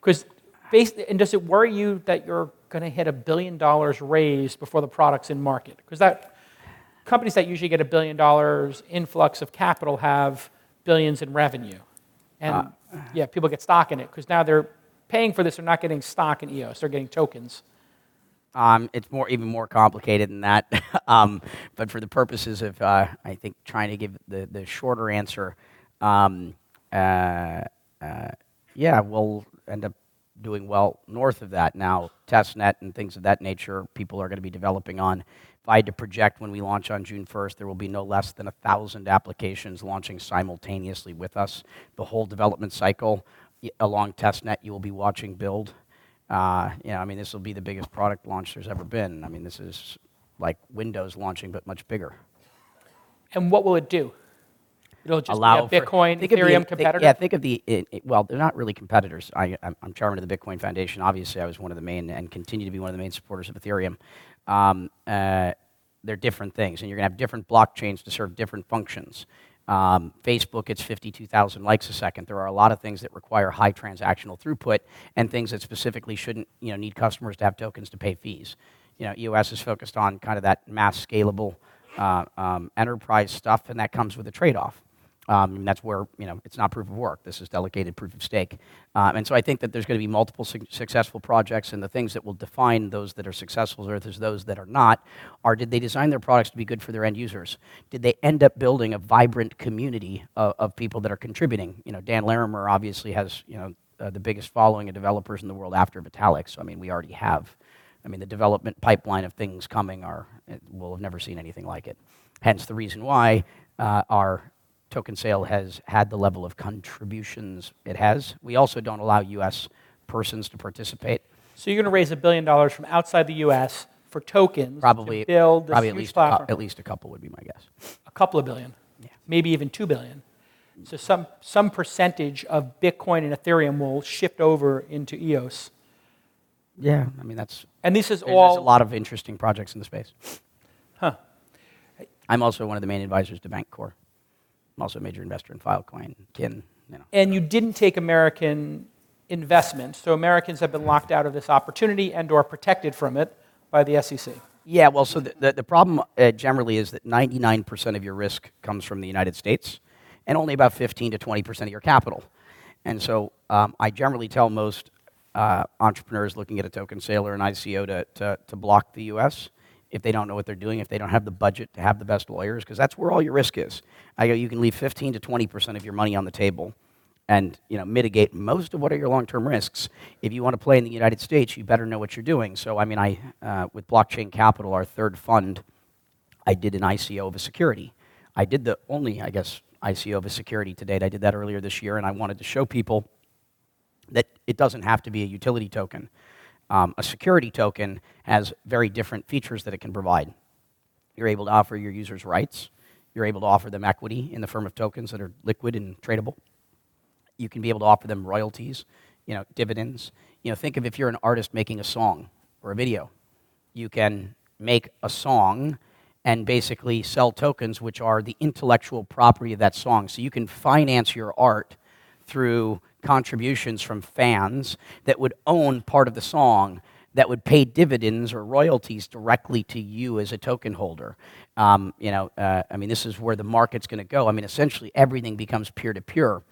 Because, and does it worry you that you're going to hit a billion dollars raised before the product's in market? Because that companies that usually get a billion dollars influx of capital have billions in revenue, and uh, yeah, people get stock in it because now they're paying for this. They're not getting stock in EOS; they're getting tokens. Um, it's more, even more complicated than that. um, but for the purposes of, uh, I think, trying to give the, the shorter answer, um, uh, uh, yeah, we'll end up doing well north of that. Now, testnet and things of that nature, people are going to be developing on. If I had to project when we launch on June 1st, there will be no less than a thousand applications launching simultaneously with us. The whole development cycle along testnet, you will be watching build. Uh, you know, I mean, this will be the biggest product launch there's ever been. I mean, this is like Windows launching, but much bigger. And what will it do? It'll just Allow be Bitcoin, for, Ethereum the, competitor? Think, yeah, think of the, it, it, well, they're not really competitors. I, am chairman of the Bitcoin Foundation. Obviously, I was one of the main and continue to be one of the main supporters of Ethereum. Um, uh, they're different things, and you're going to have different blockchains to serve different functions. Um, Facebook gets 52,000 likes a second. There are a lot of things that require high transactional throughput and things that specifically shouldn't you know, need customers to have tokens to pay fees. You know, EOS is focused on kind of that mass scalable uh, um, enterprise stuff, and that comes with a trade off. Um, and that's where you know it's not proof of work. This is delegated proof of stake. Um, and so I think that there's going to be multiple su- successful projects, and the things that will define those that are successful versus those that are not are: did they design their products to be good for their end users? Did they end up building a vibrant community of, of people that are contributing? You know, Dan Larimer obviously has you know uh, the biggest following of developers in the world after Vitalik. So I mean, we already have. I mean, the development pipeline of things coming are we'll have never seen anything like it. Hence the reason why uh, our token sale has had the level of contributions it has. We also don't allow U.S. persons to participate. So you're going to raise a billion dollars from outside the U.S. for tokens probably, to build probably at least, a, at least a couple would be my guess. A couple of billion, yeah. maybe even two billion. So some, some percentage of Bitcoin and Ethereum will shift over into EOS. Yeah, I mean that's. And this is there's, all. There's a lot of interesting projects in the space. Huh. I'm also one of the main advisors to Bancor. I'm also a major investor in Filecoin, Kin. You know. And you didn't take American investment, so Americans have been locked out of this opportunity and or protected from it by the SEC. Yeah, well, so the, the, the problem uh, generally is that 99% of your risk comes from the United States and only about 15 to 20% of your capital. And so um, I generally tell most uh, entrepreneurs looking at a token sale or an ICO to, to, to block the US if they don't know what they're doing, if they don't have the budget to have the best lawyers, because that's where all your risk is. I go, you can leave 15 to 20% of your money on the table and you know, mitigate most of what are your long-term risks. If you want to play in the United States, you better know what you're doing. So, I mean, I, uh, with Blockchain Capital, our third fund, I did an ICO of a security. I did the only, I guess, ICO of a security to date. I did that earlier this year, and I wanted to show people that it doesn't have to be a utility token. Um, a security token has very different features that it can provide. You're able to offer your users rights. You're able to offer them equity in the form of tokens that are liquid and tradable. You can be able to offer them royalties, you know, dividends. You know, think of if you're an artist making a song or a video. You can make a song and basically sell tokens which are the intellectual property of that song. So you can finance your art through contributions from fans that would own part of the song that would pay dividends or royalties directly to you as a token holder. Um, you know, uh, I mean, this is where the market's going to go. I mean, essentially everything becomes peer to peer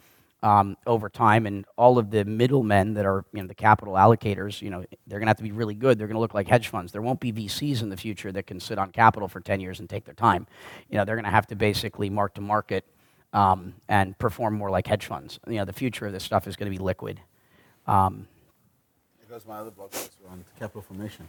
over time, and all of the middlemen that are, you know, the capital allocators, you know, they're going to have to be really good. They're going to look like hedge funds. There won't be VCs in the future that can sit on capital for 10 years and take their time. You know, they're going to have to basically mark to market um, and perform more like hedge funds. You know, the future of this stuff is going to be liquid. Um, goes my other blog post on capital formation.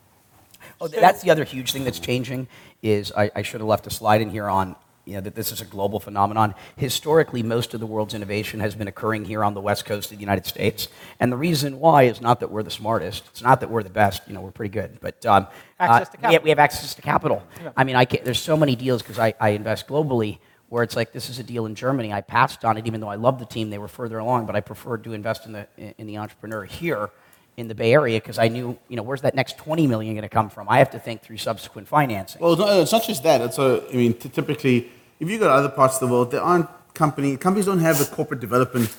Oh, that's the other huge thing that's changing. Is I, I should have left a slide in here on you know, that this is a global phenomenon. Historically, most of the world's innovation has been occurring here on the west coast of the United States. And the reason why is not that we're the smartest. It's not that we're the best. You know, we're pretty good. But um, access to capital. Uh, we, have, we have access to capital. Yeah. I mean, I there's so many deals because I, I invest globally where it's like this is a deal in Germany. I passed on it even though I love the team. They were further along, but I preferred to invest in the in the entrepreneur here in the Bay Area because I knew, you know, where's that next 20 million going to come from? I have to think through subsequent financing. Well, it's not, it's not just that. It's a, I mean, t- typically, if you go to other parts of the world, there aren't company companies don't have a corporate development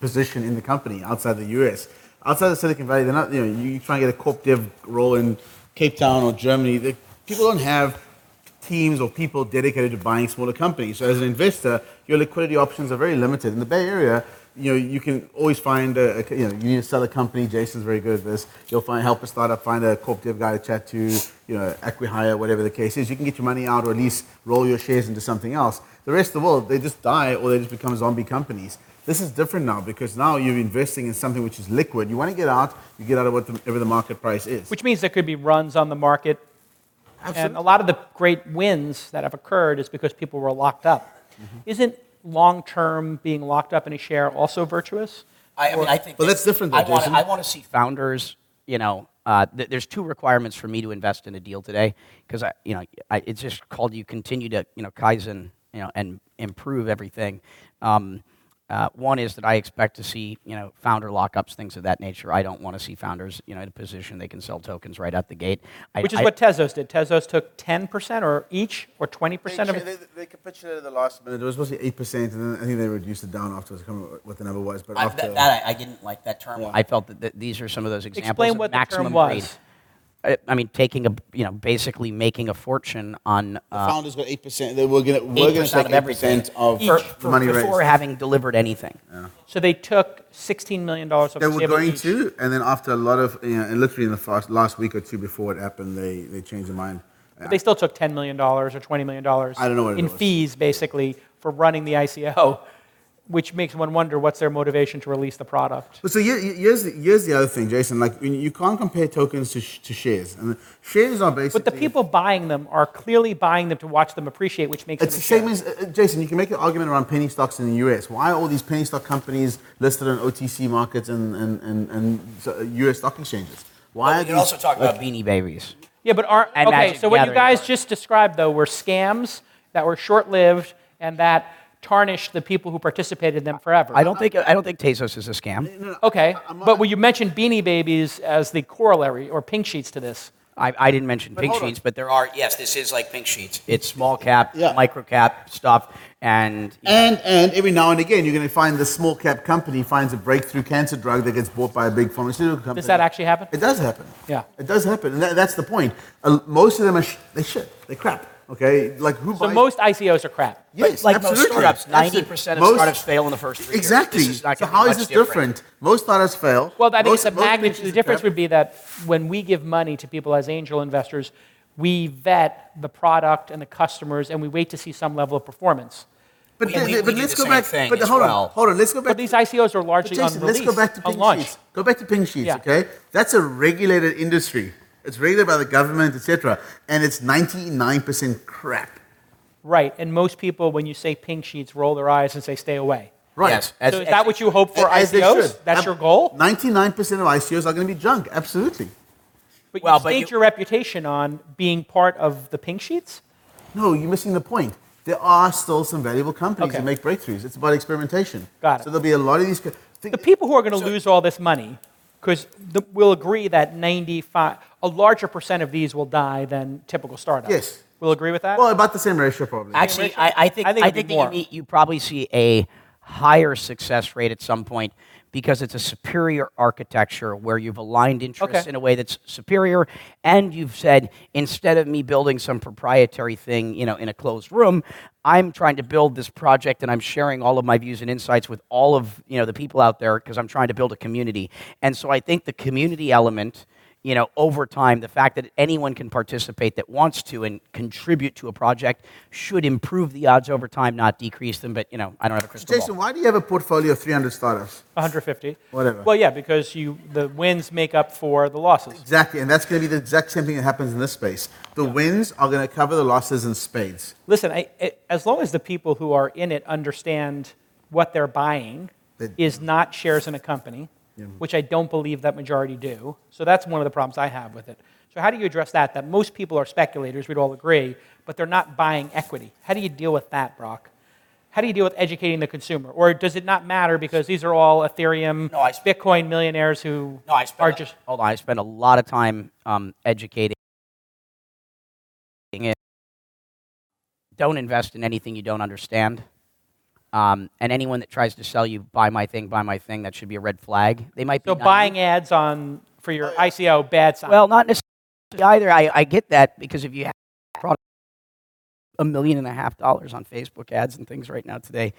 position in the company outside the US. Outside of Silicon Valley, they're not. You know, you try and get a corp dev role in Cape Town or Germany. The, people don't have teams or people dedicated to buying smaller companies. So as an investor, your liquidity options are very limited. In the Bay Area, you know, you can always find a, a- you know, you need to sell a company. Jason's very good at this. You'll find help a startup, find a corp dev guy to chat to, you know, acquihire, whatever the case is. You can get your money out or at least roll your shares into something else. The rest of the world, they just die or they just become zombie companies. This is different now because now you're investing in something which is liquid. You want to get out, you get out of whatever the market price is. Which means there could be runs on the market. And a lot of the great wins that have occurred is because people were locked up. Mm-hmm. Isn't long term being locked up in a share also virtuous? I, I mean, I think. Well, that- that's different though, I want, I want to see founders. You know, uh, th- there's two requirements for me to invest in a deal today because I, you know, I, it's just called you continue to, you know, kaizen, you know, and improve everything. Um, uh, one is that I expect to see, you know, founder lockups, things of that nature. I don't want to see founders, you know, in a position they can sell tokens right out the gate. I, Which is I- what Tezos did. Tezos took 10% or each or 20% of it. they, they capitulated at the last minute. It was supposed to be eight percent, and then I think they reduced it down afterwards. I can't remember what the number was, but I, after that, that I, I didn't like that term. I felt that, that these are some of those examples Explain of what the maximum term was. grade. I, I mean, taking a, you know, basically making a fortune on uh, founders got eight percent. They were going to we're eight going to percent take of eight everything percent of for, the for- money before raised. having delivered anything. Yeah. So they took $16 million of They were going each. to, and then after a lot of, you know, and literally in the first, last week or two before it happened, they, they changed their mind. But they still took $10 million or $20 million I don't know what it in was. fees, basically, for running the ICO, which makes one wonder what's their motivation to release the product. But so here's, the, here's the other thing, Jason. Like you you can't compare tokens to, sh- to shares, and shares are basically. But the people buying them are clearly buying them to watch them appreciate, which makes It's the them a same share. as uh, uh, Jason. You can make an argument around penny stocks in the U.S. Why are all these penny stock companies listed on OTC markets and and, and, and uh, U.S. stock exchanges? Why Well, are we can these- also talk about Beanie Babies. Yeah, but aren't okay? So what you guys cards. just described though were scams that were short-lived and that tarnished the people who participated in them forever. I don't think I don't think Tezos is a scam. Okay, but well, you mentioned Beanie Babies as the corollary or pink sheets to this. I, I didn't mention pink hold on. sheets, but there are yes, this is like pink sheets. It's small cap, Yeah. micro cap stuff, and And and every now and again, you're going to find the small cap company finds a breakthrough cancer drug that gets bought by a big pharmaceutical company. Does that actually happen? It does happen. Yeah. It does happen, and that, that's the point. Uh, most of them are sh- they shit. They crap. Okay, like who So buys? most ICOs are crap. yes, like most startups, ninety percent of Most- startups fail in the first three Exactly. years. Not so how is this different? Most startups fail. Well, I think most, the magnitude, the difference would be that when we give money to people as angel investors, we vet the product and the customers, and we wait to see some level of performance. But, We- we- but let's go back. but hold well. on, hold on. Let's go back. But these ICOs are largely Jason, on let's release, go back to pink sheets. Go back to pink sheets, Yeah. okay? That's a regulated industry. It's regulated by the government, etc. And it's 99% crap. Right, and most people, when you say pink sheets, roll their eyes and say, "Stay away." Right. Yes, as- so is that what you hope for As they ICOs? should. That's Ab- your goal. 99% of ICOs are going to be junk. Absolutely. But Well, you but state you- your reputation on being part of the pink sheets. No, you're missing the point. There are still some valuable companies Okay. that make breakthroughs. It's about experimentation. Got it. So there'll be a lot of these. co- The people who are going to lose all this money, because we'll agree that 95, a larger percent of these will die than typical startups. Yes. We'll agree with that. Well, about the same ratio, probably. Actually, ratio? I, I think I I think think, it'd be that you, more. need, you probably see a higher success rate at some point because it's a superior architecture where you've aligned interests Okay. in a way that's superior, and you've said instead of me building some proprietary thing, you know, in a closed room, I'm trying to build this project and I'm sharing all of my views and insights with all of you know the people out there because I'm trying to build a community. And so I think the community element you know, over time, the fact that anyone can participate that wants to and contribute to a project should improve the odds over time, not decrease them. But you know, I don't have a crystal Jason, ball. why do you have a portfolio of 300 startups? 150. Whatever. Well, yeah, because you the wins make up for the losses. Exactly, and that's going to be the exact same thing that happens in this space. The wins are going to cover the losses in spades. Listen, I, I, as long as the people who are in it understand what they're buying They- is not shares in a company, which I don't believe that majority do. So that's one of the problems I have with it. So how do you address that? That most people are speculators, we'd all agree, but they're not buying equity. How do you deal with that, Brock? how do you deal with educating the consumer? Or does it not matter because these are all Ethereum, No, I sp- Bitcoin millionaires who No, I are spend, just. hold on, I spend a lot of time um, educating it. Don't invest in anything you don't understand. Um, and anyone that tries to sell you, buy my thing, buy my thing, that should be a red flag. They might be So naive. buying ads on for your ICO, bad sign. Well, not necessarily either. I, I get that because if you have product a million and a half dollars on Facebook ads and things right now today,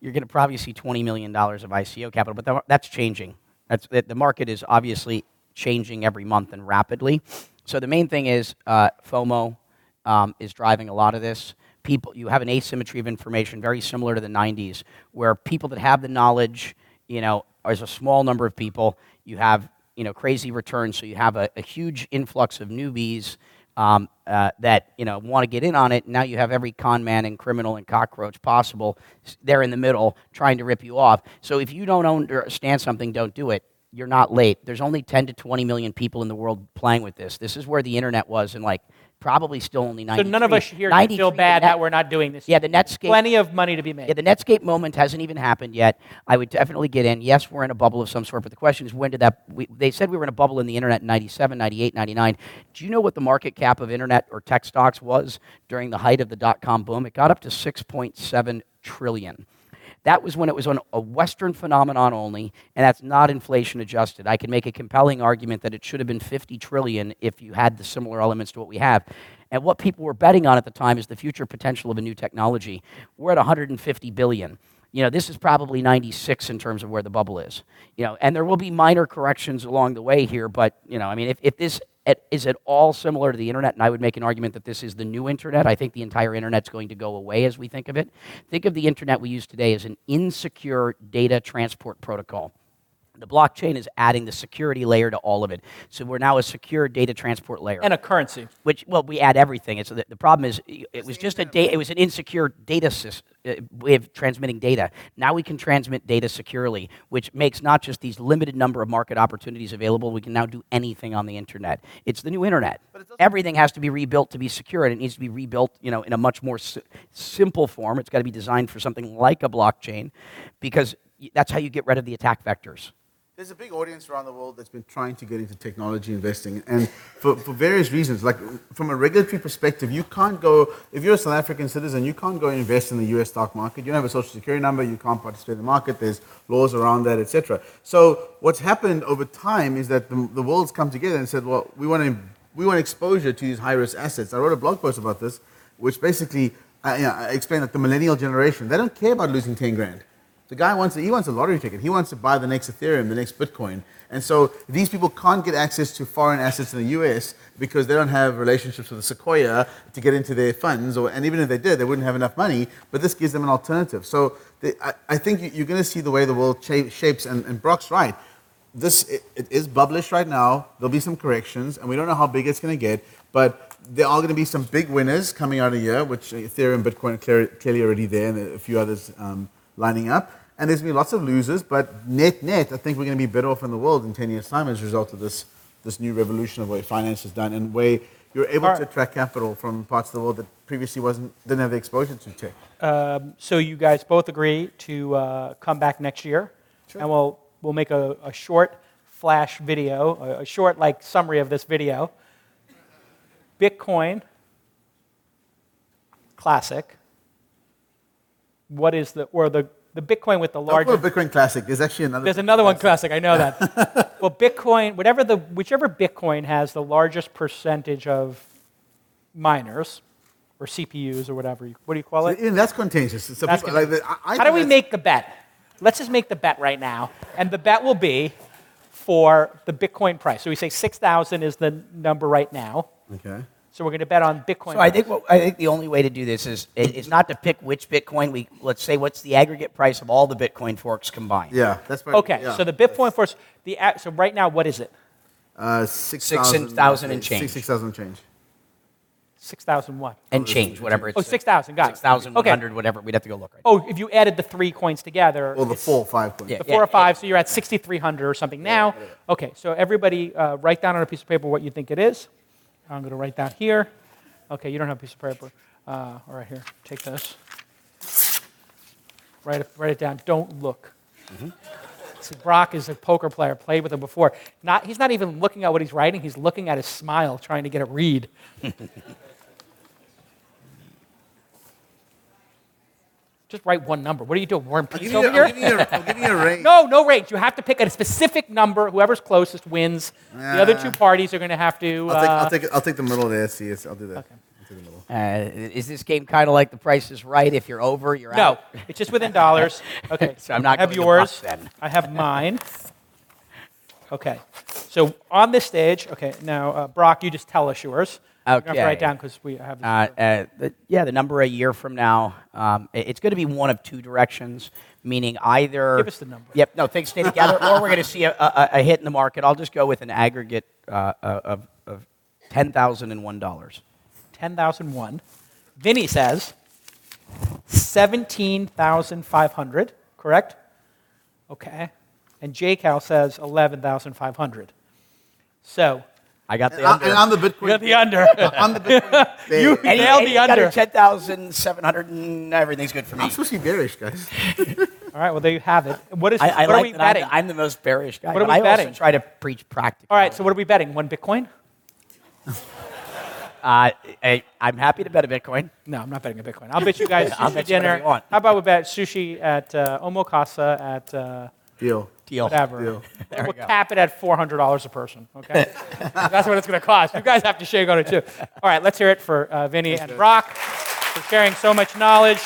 you're going to probably see $20 million of ICO capital, but tha- that's changing. That's, the the market is obviously changing every month and rapidly. So the main thing is uh, FOMO um, is driving a lot of this. People, you have an asymmetry of information very similar to the 90s, where people that have the knowledge, you know, there's a small number of people. You have, you know, crazy returns, so you have a, a huge influx of newbies um, uh, that you know want to get in on it. Now you have every con man and criminal and cockroach possible. They're in the middle trying to rip you off. So if you don't understand something, don't do it. You're not late. There's only 10 to 20 million people in the world playing with this. This is where the internet was in like probably still only 90. so none of us here can feel bad that we're not doing this. Yeah, the Netscape. Plenty of money to be made. Yeah, the Netscape moment hasn't even happened yet. I would definitely get in. Yes, we're in a bubble of some sort, but the question is when did that? We, they said we were in a bubble in the internet in 97, 98, 99. Do you know what the market cap of internet or tech stocks was during the height of the dot com boom? It got up to 6.7 trillion. That was when it was on a Western phenomenon only, and that's not inflation adjusted. I can make a compelling argument that it should have been 50 trillion if you had the similar elements to what we have. And what people were betting on at the time is the future potential of a new technology. We're at 150 billion. You know, this is probably 96 in terms of where the bubble is. You know, and there will be minor corrections along the way here, but you know, I mean, if, if this at, is at all similar to the internet, and I would make an argument that this is the new internet. I think the entire internet's going to go away as we think of it. Think of the internet we use today as an insecure data transport protocol. The blockchain is adding the security layer to all of it. So we're now a secure data transport layer. And a currency. which well we add everything. It's the, the problem is it was just a da- it was an insecure data sys- uh, way of transmitting data. Now we can transmit data securely which makes not just these limited number of market opportunities available we can now do anything on the internet. It's the new internet. Everything has to be rebuilt to be secure and it needs to be rebuilt you know in a much more si- simple form. It's got to be designed for something like a blockchain because that's how you get rid of the attack vectors There's a big audience around the world that's been trying to get into technology investing, and for, for various reasons. Like from a regulatory perspective, you can't go if you're a South African citizen, you can't go invest in the U.S. stock market. You don't have a social security number. You can't participate in the market. There's laws around that, etc. So what's happened over time is that the, the world's come together and said, well, we want to we want exposure to these high risk assets. I wrote a blog post about this, which basically I, you know, explained that the millennial generation they don't care about losing ten grand. The guy wants a, he wants a lottery ticket. He wants to buy the next Ethereum, the next Bitcoin. And so these people can't get access to foreign assets in the US because they don't have relationships with the Sequoia to get into their funds. Or, and even if they did, they wouldn't have enough money. But this gives them an alternative. So they, I, I think you- you're going to see the way the world shapes. And, and Brock's right. This it, it is published right now. There'll be some corrections, and we don't know how big it's going to get. But there are going to be some big winners coming out of here, which Ethereum, Bitcoin are clearly already there, and a few others um, lining up. And there's going to be lots of losers, but net net, I think we're going to be better off in the world in 10 years' time as a result of this, this new revolution of way finance is done and where you're able All to attract capital from parts of the world that previously wasn't, didn't have the exposure to tech. Um, so you guys both agree to uh, come back next year, and we'll we'll make a, a short flash video, a, a short like summary of this video. Bitcoin Classic. What is the or the the Bitcoin with the oh, call largest? it Bitcoin Classic. There's actually another. There's Bitcoin another one Classic. I know that. well, Bitcoin, whatever the whichever Bitcoin has the largest percentage of miners or CPUs or whatever. You, what do you call So it? even that's contagious. So That's people, like, I, I How do we make the bet? Let's just make the bet right now, and the bet will be for the Bitcoin price. So we say six thousand is the number right now. Okay. So we're going to bet on Bitcoin. So I think what, I think the only way to do this is it- it's not to pick which Bitcoin we let's say what's the aggregate price of all the Bitcoin forks combined. Yeah, that's probably, Okay, yeah. so the Bitcoin first. The a- so right now, what is it? Uh, six Six thousand thousand and change. Six, six thousand change. Six thousand what? and change whatever it's Oh, 6,000, got it. six thousand one Okay. hundred whatever we'd have to go look right. Oh, if you added the three coins together. Or the full five coins. Yeah. The four or five, so you're at 6,300 or something now. Okay, so everybody uh, write down on a piece of paper what you think it is. I'm going to write down here. Okay, you don't have a piece of paper. Uh, all right, here, take this. Write it, write it down. Don't look. See, Brock is a poker player. Played with him before. Not, he's not even looking at what he's writing. He's looking at his smile, trying to get a read. Just write one number. What are you doing? Warm I'm peace giving, you, over I'm, here? giving you a, I'm giving you a range. No, no range. You have to pick a specific number. Whoever's closest wins. The other two parties are going to have to. I'll take, uh, I'll, take, I'll take the middle there. See, it's, I'll do that. I'll take the middle. Uh, is this game kind of like The Price is Right? If you're over, you're no, out. No, it's just within dollars. Okay. So I'm not I have going to yours. Buck then. I have mine. Okay. So on this stage, okay. Now, uh, Brock, you just tell us yours. You have Okay. write down because we have. Uh, uh, the, yeah, the number a year from now, um, it's going to be one of two directions, meaning either. Give us the number. Yep, no, things stay together, or we're going to see a, a, a hit in the market. I'll just go with an aggregate uh, of, of $10,001. 10,001. Vinny says 17,500, correct? Okay. And J Cal says 11,500. So, I got the And, I, under. and I'm the you got the under. I'm the Bitcoin. You- bear. Any- nailed any- the got under. 10,700 and everything's good for me. I'm supposed to be bearish, guys. All right, well, there you have it. What, is, I, I what are we that I'm betting? the- I'm, the most bearish guy. What are but we I betting? also try to preach practical. All right, so what are we betting? One Bitcoin? Uh, I, I'm happy to bet a Bitcoin. No, I'm not betting a Bitcoin. I'll bet you guys I'll sushi bet you whatever dinner. you want. How about we bet sushi at uh, Omakase at uh, Deal. Deal. whatever? Deal. There we'll we go. cap it at $400 a person, okay? That's what it's going to cost. You guys have to shake on it too. All right, let's hear it for uh, Vinny and Brock for sharing so much knowledge.